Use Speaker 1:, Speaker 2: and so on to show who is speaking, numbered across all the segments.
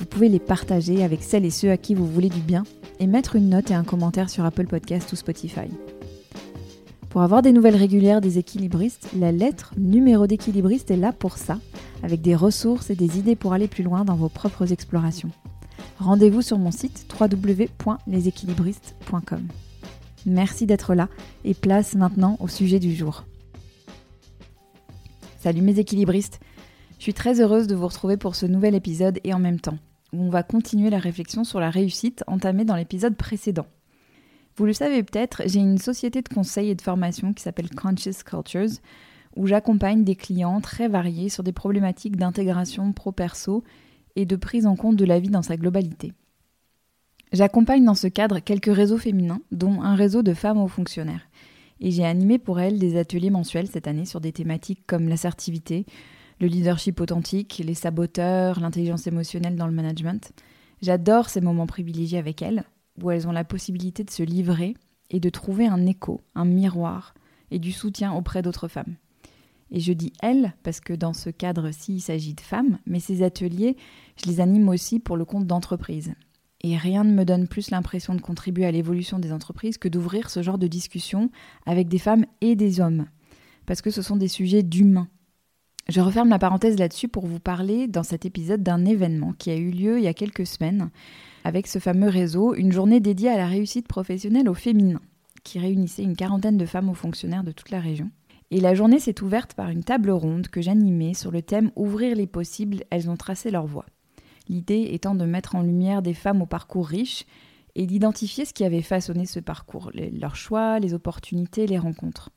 Speaker 1: vous pouvez les partager avec celles et ceux à qui vous voulez du bien et mettre une note et un commentaire sur Apple Podcast ou Spotify. Pour avoir des nouvelles régulières des équilibristes, la lettre numéro d'équilibriste est là pour ça, avec des ressources et des idées pour aller plus loin dans vos propres explorations. Rendez-vous sur mon site www.leséquilibristes.com. Merci d'être là et place maintenant au sujet du jour. Salut mes équilibristes, je suis très heureuse de vous retrouver pour ce nouvel épisode et en même temps, où on va continuer la réflexion sur la réussite entamée dans l'épisode précédent. Vous le savez peut-être, j'ai une société de conseil et de formation qui s'appelle Conscious Cultures, où j'accompagne des clients très variés sur des problématiques d'intégration pro-perso et de prise en compte de la vie dans sa globalité. J'accompagne dans ce cadre quelques réseaux féminins, dont un réseau de femmes aux fonctionnaires. Et j'ai animé pour elles des ateliers mensuels cette année sur des thématiques comme l'assertivité, le leadership authentique, les saboteurs, l'intelligence émotionnelle dans le management. J'adore ces moments privilégiés avec elles, où elles ont la possibilité de se livrer et de trouver un écho, un miroir et du soutien auprès d'autres femmes. Et je dis elles parce que dans ce cadre-ci, il s'agit de femmes, mais ces ateliers, je les anime aussi pour le compte d'entreprises. Et rien ne me donne plus l'impression de contribuer à l'évolution des entreprises que d'ouvrir ce genre de discussion avec des femmes et des hommes. Parce que ce sont des sujets d'humains, je referme la parenthèse là-dessus pour vous parler dans cet épisode d'un événement qui a eu lieu il y a quelques semaines avec ce fameux réseau, une journée dédiée à la réussite professionnelle au féminin, qui réunissait une quarantaine de femmes aux fonctionnaires de toute la région. Et la journée s'est ouverte par une table ronde que j'animais sur le thème Ouvrir les possibles, elles ont tracé leur voie. L'idée étant de mettre en lumière des femmes au parcours riche et d'identifier ce qui avait façonné ce parcours, leurs choix, les opportunités, les rencontres.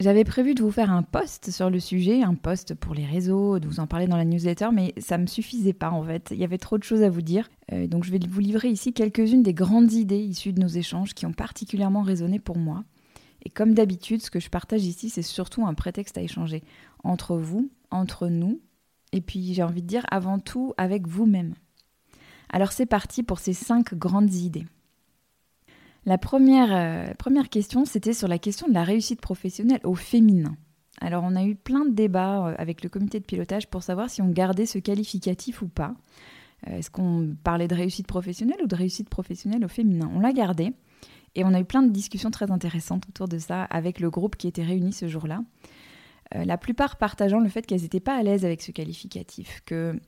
Speaker 1: J'avais prévu de vous faire un post sur le sujet, un post pour les réseaux, de vous en parler dans la newsletter, mais ça ne me suffisait pas en fait. Il y avait trop de choses à vous dire. Euh, donc je vais vous livrer ici quelques-unes des grandes idées issues de nos échanges qui ont particulièrement résonné pour moi. Et comme d'habitude, ce que je partage ici, c'est surtout un prétexte à échanger entre vous, entre nous, et puis j'ai envie de dire avant tout avec vous-même. Alors c'est parti pour ces cinq grandes idées. La première, euh, première question, c'était sur la question de la réussite professionnelle au féminin. Alors on a eu plein de débats euh, avec le comité de pilotage pour savoir si on gardait ce qualificatif ou pas. Euh, est-ce qu'on parlait de réussite professionnelle ou de réussite professionnelle au féminin? On l'a gardé et on a eu plein de discussions très intéressantes autour de ça avec le groupe qui était réuni ce jour-là. la plupart partageant le fait qu'elles n'étaient pas à l'aise avec ce qualificatif, qu'elles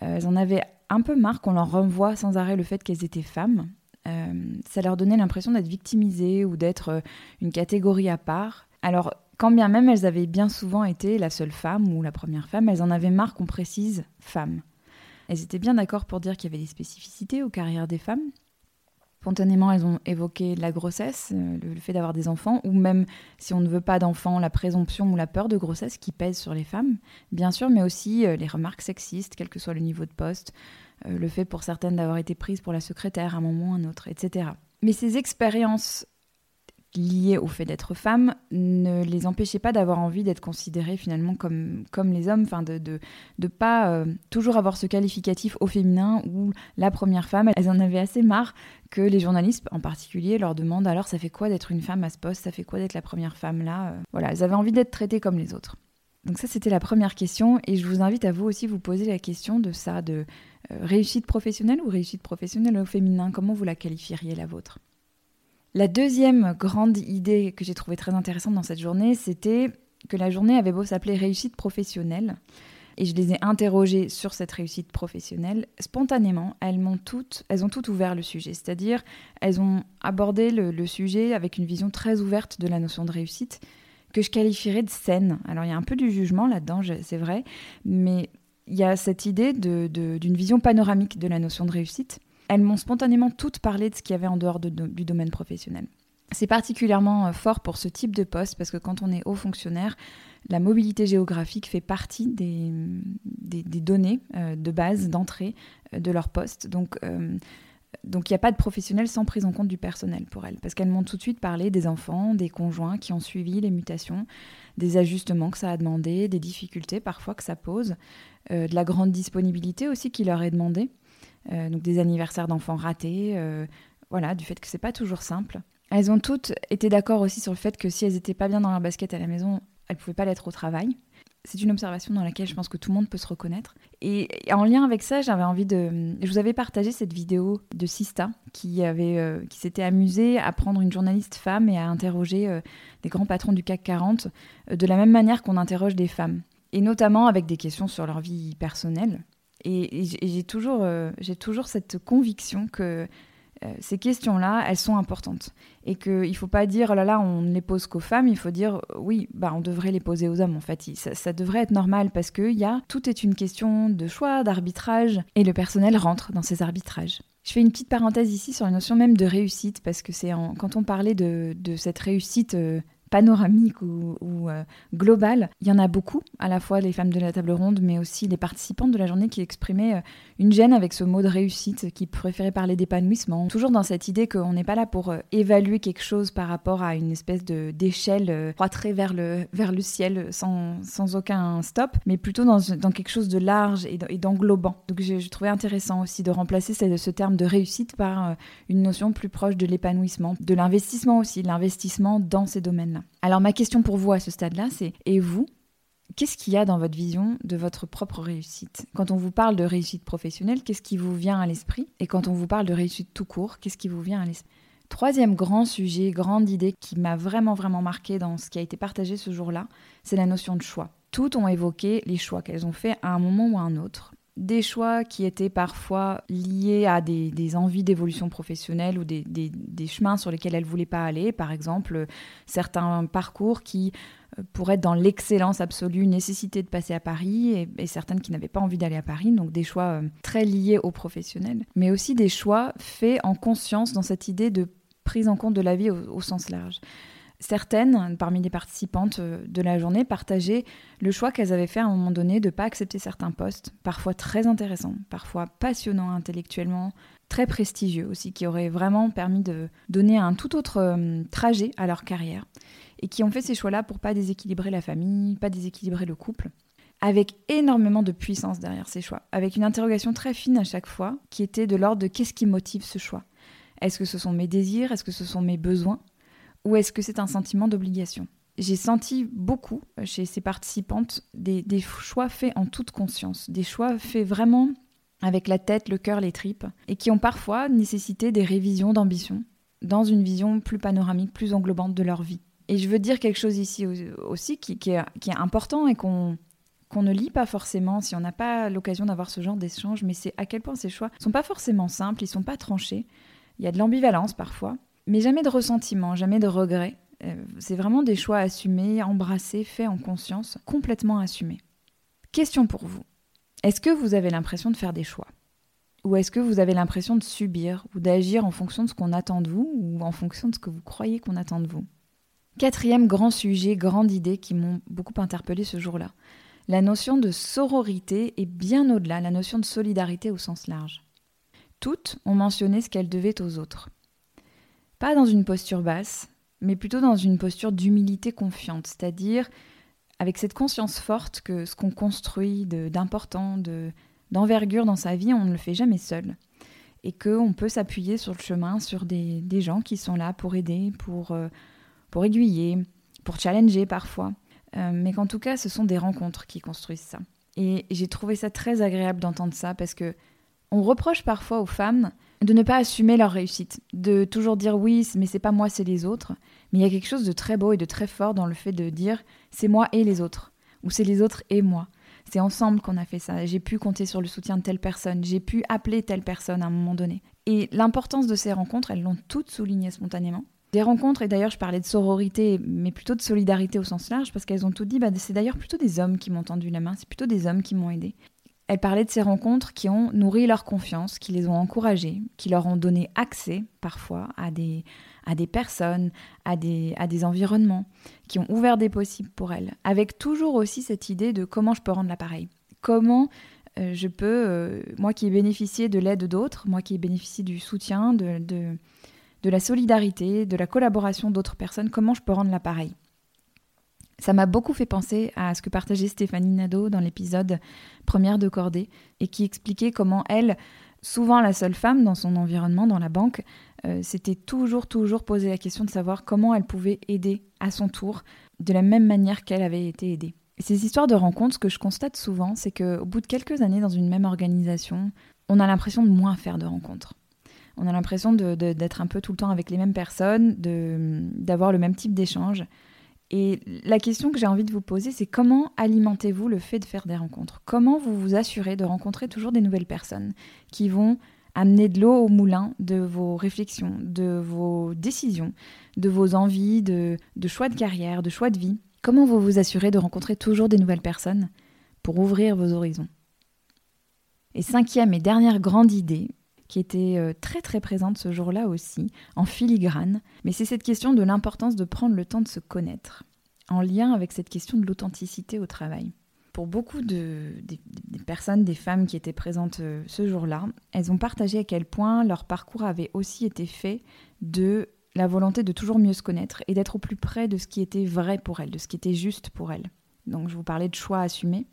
Speaker 1: en avaient un peu marre qu'on leur renvoie sans arrêt le fait qu'elles étaient femmes ça leur donnait l'impression d'être victimisées ou d'être euh, une catégorie à part. Alors, quand bien même elles avaient bien souvent été la seule femme ou la première femme, elles en avaient marre qu'on précise femme. Elles étaient bien d'accord pour dire qu'il y avait des spécificités aux carrières des femmes. Spontanément, elles ont évoqué la grossesse, euh, le, fait d'avoir des enfants, ou même si on ne veut pas d'enfants, la présomption ou la peur de grossesse qui pèse sur les femmes, bien sûr, mais aussi les remarques sexistes, quel que soit le niveau de poste, euh, le fait pour certaines d'avoir été prises pour la secrétaire à un moment ou à un autre, etc. Mais ces expériences liées au fait d'être femme ne les empêchaient pas d'avoir envie d'être considérées finalement comme, comme les hommes, enfin de ne de, pas euh, toujours avoir ce qualificatif au féminin ou la première femme. Elles en avaient assez marre que les journalistes en particulier leur demandent alors ça fait quoi d'être une femme à ce poste, ça fait quoi d'être la première femme là? Euh. Voilà, elles avaient envie d'être traitées comme les autres. Donc ça c'était la première question et je vous invite à vous aussi vous poser la question de ça, de euh, réussite professionnelle ou réussite professionnelle au féminin Comment vous la qualifieriez la vôtre? La deuxième grande idée que j'ai trouvée très intéressante dans cette journée, c'était que la journée avait beau s'appeler réussite professionnelle, et je les ai interrogées sur cette réussite professionnelle, spontanément, elles, m'ont toutes, elles ont toutes ouvert le sujet. C'est-à-dire, elles ont abordé le, le, sujet avec une vision très ouverte de la notion de réussite, que je qualifierais de saine. Alors, il y a un peu du jugement là-dedans, c'est vrai, mais il y a cette idée d'une vision panoramique de la notion de réussite. Elles m'ont spontanément toutes parlé de ce qu'il y avait en dehors du domaine professionnel. C'est particulièrement euh, fort pour ce type de poste parce que quand on est haut fonctionnaire, la mobilité géographique fait partie des, données euh, de base d'entrée euh, de leur poste. Donc, donc il n'y a pas de professionnel sans prise en compte du personnel pour elles, parce qu'elles m'ont tout de suite parlé des enfants, des conjoints qui ont suivi les mutations, des ajustements que ça a demandé, des difficultés parfois que ça pose, de la grande disponibilité aussi qui leur est demandée, donc des anniversaires d'enfants ratés, voilà, du fait que c'est pas toujours simple. Elles ont toutes été d'accord aussi sur le fait que si elles n'étaient pas bien dans leur basket à la maison, elles pouvaient pas l'être au travail. C'est une observation dans laquelle je pense que tout le monde peut se reconnaître. Et en lien avec ça, j'avais envie de. Je vous avais partagé cette vidéo de Sista qui, avait, euh, qui s'était amusée à prendre une journaliste femme et à interroger euh, des grands patrons du CAC 40 euh, de la même manière qu'on interroge des femmes. Et notamment avec des questions sur leur vie personnelle. Et, j'ai toujours, j'ai toujours cette conviction que euh, ces questions-là, elles sont importantes. Et qu'il ne faut pas dire, oh là là, on ne les pose qu'aux femmes, il faut dire, euh, oui, bah, on devrait les poser aux hommes, en fait. Ça, devrait être normal parce que y a, tout est une question de choix, d'arbitrage, et le personnel rentre dans ces arbitrages. Je fais une petite parenthèse ici sur la notion même de réussite, parce que c'est quand on parlait de, cette réussite euh, panoramique ou, ou euh, globale. Il y en a beaucoup, à la fois les femmes de la table ronde, mais aussi les participantes de la journée qui exprimaient euh, une gêne avec ce mot de réussite, qui préféraient parler d'épanouissement. Toujours dans cette idée qu'on n'est pas là pour euh, évaluer quelque chose par rapport à une espèce de d'échelle croîtrée vers le, vers le ciel sans, sans aucun stop, mais plutôt dans, dans quelque chose de large et d'englobant. Donc je, je, trouvais intéressant aussi de remplacer ce, terme de réussite par une notion plus proche de l'épanouissement, de l'investissement aussi, l'investissement dans ces domaines-là. Alors ma question pour vous à ce stade-là, c'est et vous Qu'est-ce qu'il y a dans votre vision de votre propre réussite? Quand on vous parle de réussite professionnelle, qu'est-ce qui vous vient à l'esprit? Et quand on vous parle de réussite tout court, qu'est-ce qui vous vient à l'esprit? Troisième grand sujet, grande idée qui m'a vraiment vraiment marqué dans ce qui a été partagé ce jour-là, c'est la notion de choix. Toutes ont évoqué les choix qu'elles ont faits à un moment ou à un autre des choix qui étaient parfois liés à des, envies d'évolution professionnelle ou des, chemins sur lesquels elles ne voulaient pas aller. Par exemple, certains parcours qui, euh, pour être dans l'excellence absolue, nécessitaient de passer à Paris et, certaines qui n'avaient pas envie d'aller à Paris. Donc des choix euh, très liés aux professionnels, mais aussi des choix faits en conscience dans cette idée de prise en compte de la vie au sens large. Certaines, parmi les participantes euh, de la journée, partageaient le choix qu'elles avaient fait à un moment donné de ne pas accepter certains postes, parfois très intéressants, parfois passionnants intellectuellement, très prestigieux aussi, qui auraient vraiment permis de donner un tout autre euh, trajet à leur carrière, et qui ont fait ces choix-là pour pas déséquilibrer la famille, pas déséquilibrer le couple, avec énormément de puissance derrière ces choix, avec une interrogation très fine à chaque fois, qui était de l'ordre de qu'est-ce qui motive ce choix? Est-ce que ce sont mes désirs? Est-ce que ce sont mes besoins? Ou est-ce que c'est un sentiment d'obligation? J'ai senti beaucoup chez ces participantes des, choix faits en toute conscience, des choix faits vraiment avec la tête, le cœur, les tripes, et qui ont parfois nécessité des révisions d'ambition dans une vision plus panoramique, plus englobante de leur vie. Et je veux dire quelque chose ici aussi qui, est, important et qu'on ne lit pas forcément si on n'a pas l'occasion d'avoir ce genre d'échange, mais c'est à quel point ces choix ne sont pas forcément simples, ils sont pas tranchés. Il y a de l'ambivalence parfois, mais jamais de ressentiment, jamais de regret. Euh, c'est vraiment des choix assumés, embrassés, faits en conscience, complètement assumés. Question pour vous. Est-ce que vous avez l'impression de faire des choix? Ou est-ce que vous avez l'impression de subir ou d'agir en fonction de ce qu'on attend de vous ou en fonction de ce que vous croyez qu'on attend de vous? Quatrième grand sujet, grande idée qui m'ont beaucoup interpellé ce jour-là. La notion de sororité est bien au-delà, la notion de solidarité au sens large. Toutes ont mentionné ce qu'elles devaient aux autres. Pas dans une posture basse, mais plutôt dans une posture d'humilité confiante, c'est-à-dire avec cette conscience forte que ce qu'on construit d'important, d'envergure dans sa vie, on ne le fait jamais seul. Et qu'on peut s'appuyer sur le chemin, sur des, gens qui sont là pour aider, pour, euh, pour aiguiller, pour challenger parfois. Euh, mais qu'en tout cas, ce sont des rencontres qui construisent ça. Et j'ai trouvé ça très agréable d'entendre ça parce que on reproche parfois aux femmes de ne pas assumer leur réussite, de toujours dire oui, mais c'est pas moi, c'est les autres. Mais il y a quelque chose de très beau et de très fort dans le fait de dire c'est moi et les autres, ou c'est les autres et moi. C'est ensemble qu'on a fait ça. J'ai pu compter sur le soutien de telle personne, j'ai pu appeler telle personne à un moment donné. Et l'importance de ces rencontres, elles l'ont toutes souligné spontanément. Des rencontres, et d'ailleurs je parlais de sororité, mais plutôt de solidarité au sens large, parce qu'elles ont tout dit, bah, c'est d'ailleurs plutôt des hommes qui m'ont tendu la main, c'est plutôt des hommes qui m'ont aidé. Elle parlait de ces rencontres qui ont nourri leur confiance, qui les ont encouragées, qui leur ont donné accès parfois à des, à des personnes, à des, à des environnements, qui ont ouvert des possibles pour elles, avec toujours aussi cette idée de comment je peux rendre l'appareil. Comment euh, je peux, euh, moi qui ai bénéficié de l'aide d'autres, moi qui ai bénéficié du soutien, de, de, de la solidarité, de la collaboration d'autres personnes, comment je peux rendre l'appareil ça m'a beaucoup fait penser à ce que partageait Stéphanie Nadeau dans l'épisode Première de Cordée et qui expliquait comment elle, souvent la seule femme dans son environnement, dans la banque, euh, s'était toujours, toujours posé la question de savoir comment elle pouvait aider à son tour de la même manière qu'elle avait été aidée. Et ces histoires de rencontres, ce que je constate souvent, c'est qu'au bout de quelques années dans une même organisation, on a l'impression de moins faire de rencontres. On a l'impression d'être un peu tout le temps avec les mêmes personnes, d'avoir le même type d'échange. Et la question que j'ai envie de vous poser, c'est comment alimentez-vous le fait de faire des rencontres? Comment vous vous assurez de rencontrer toujours des nouvelles personnes qui vont amener de l'eau au moulin de vos réflexions, de vos décisions, de vos envies, de, choix de carrière, de choix de vie? Comment vous vous assurez de rencontrer toujours des nouvelles personnes pour ouvrir vos horizons? Et cinquième et dernière grande idée, qui était euh, très très présente ce jour-là aussi, en filigrane, mais c'est cette question de l'importance de prendre le temps de se connaître, en lien avec cette question de l'authenticité au travail. Pour beaucoup de, des, personnes, des femmes qui étaient présentes euh, ce jour-là, elles ont partagé à quel point leur parcours avait aussi été fait de la volonté de toujours mieux se connaître et d'être au plus près de ce qui était vrai pour elles, de ce qui était juste pour elles. Donc je vous parlais de choix assumés.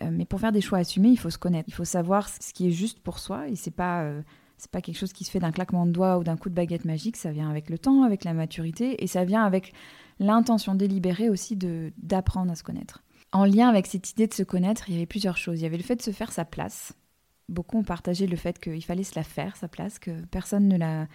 Speaker 1: Euh, mais pour faire des choix assumés, il faut se connaître. Il faut savoir ce qui est juste pour soi. Et c'est pas, euh, c'est pas quelque chose qui se fait d'un claquement de doigts ou d'un coup de baguette magique. Ça vient avec le temps, avec la maturité, et ça vient avec l'intention délibérée aussi de d'apprendre à se connaître. En lien avec cette idée de se connaître, il y avait plusieurs choses. Il y avait le fait de se faire sa place. Beaucoup ont partagé le fait qu'il fallait se la faire, sa place, que personne ne la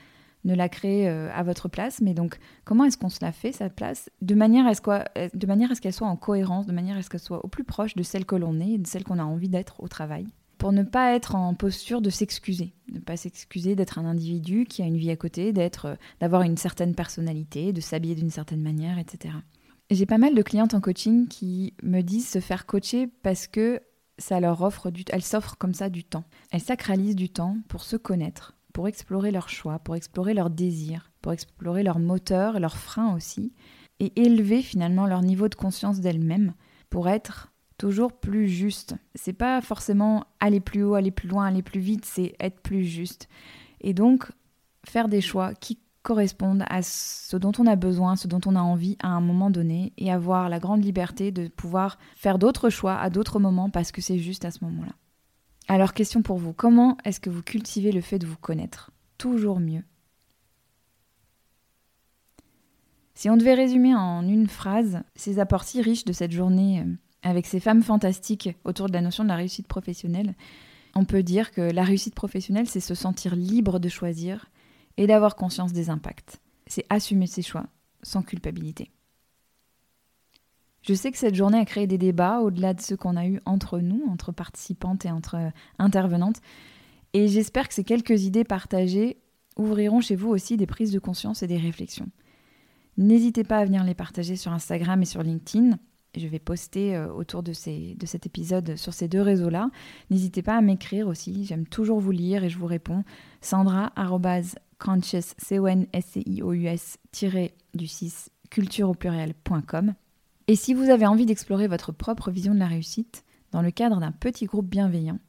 Speaker 1: ne la créer euh, à votre place, mais donc comment est-ce qu'on se la fait, sa place, de manière à ce qu'elle soit en cohérence, de manière à ce qu'elle soit au plus proche de celle que l'on est et de celle qu'on a envie d'être au travail? Pour ne pas être en posture de s'excuser, ne pas s'excuser d'être un individu qui a une vie à côté, d'être, euh, d'avoir une certaine personnalité, de s'habiller d'une certaine manière, etc. J'ai pas mal de clientes en coaching qui me disent se faire coacher parce que ça leur offre du, elles s'offrent comme ça du temps. Elles sacralisent du temps pour se connaître, pour explorer leurs choix, pour explorer leurs désirs, pour explorer leurs moteurs, leurs freins aussi, et élever finalement leur niveau de conscience d'elles-mêmes pour être toujours plus juste. C'est pas forcément aller plus haut, aller plus loin, aller plus vite, c'est être plus juste. Et donc faire des choix qui correspondent à ce dont on a besoin, ce dont on a envie à un moment donné, et avoir la grande liberté de pouvoir faire d'autres choix à d'autres moments parce que c'est juste à ce moment-là. Alors question pour vous, comment est-ce que vous cultivez le fait de vous connaître? Toujours mieux Si on devait résumer en une phrase ces apports si riches de cette journée euh, avec ces femmes fantastiques autour de la notion de la réussite professionnelle, on peut dire que la réussite professionnelle, c'est se sentir libre de choisir et d'avoir conscience des impacts. C'est assumer ses choix sans culpabilité. Je sais que cette journée a créé des débats au-delà de ceux qu'on a eus entre nous, entre participantes et entre euh, intervenantes. Et j'espère que ces quelques idées partagées ouvriront chez vous aussi des prises de conscience et des réflexions. N'hésitez pas à venir les partager sur Instagram et sur LinkedIn. Je vais poster euh, autour de, ces, de cet épisode sur ces deux réseaux-là. N'hésitez pas à m'écrire aussi. J'aime toujours vous lire et je vous réponds. Sandra conscious, c o n s c i o u s du 6 culture au pluriel.com. Et si vous avez envie d'explorer votre propre vision de la réussite dans le cadre d'un petit groupe bienveillant,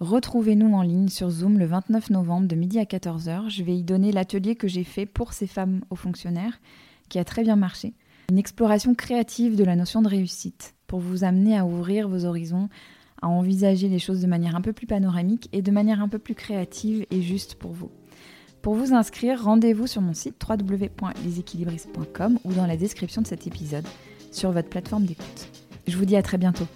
Speaker 1: retrouvez-nous en ligne sur Zoom le 29 novembre de midi à 14h. Je vais y donner l'atelier que j'ai fait pour ces femmes aux fonctionnaires, qui a très bien marché. Une exploration créative de la notion de réussite pour vous amener à ouvrir vos horizons, à envisager les choses de manière un peu plus panoramique et de manière un peu plus créative et juste pour vous. Pour vous inscrire, rendez-vous sur mon site www.leséquilibristes.com ou dans la description de cet épisode sur votre plateforme d'écoute. Je vous dis à très bientôt.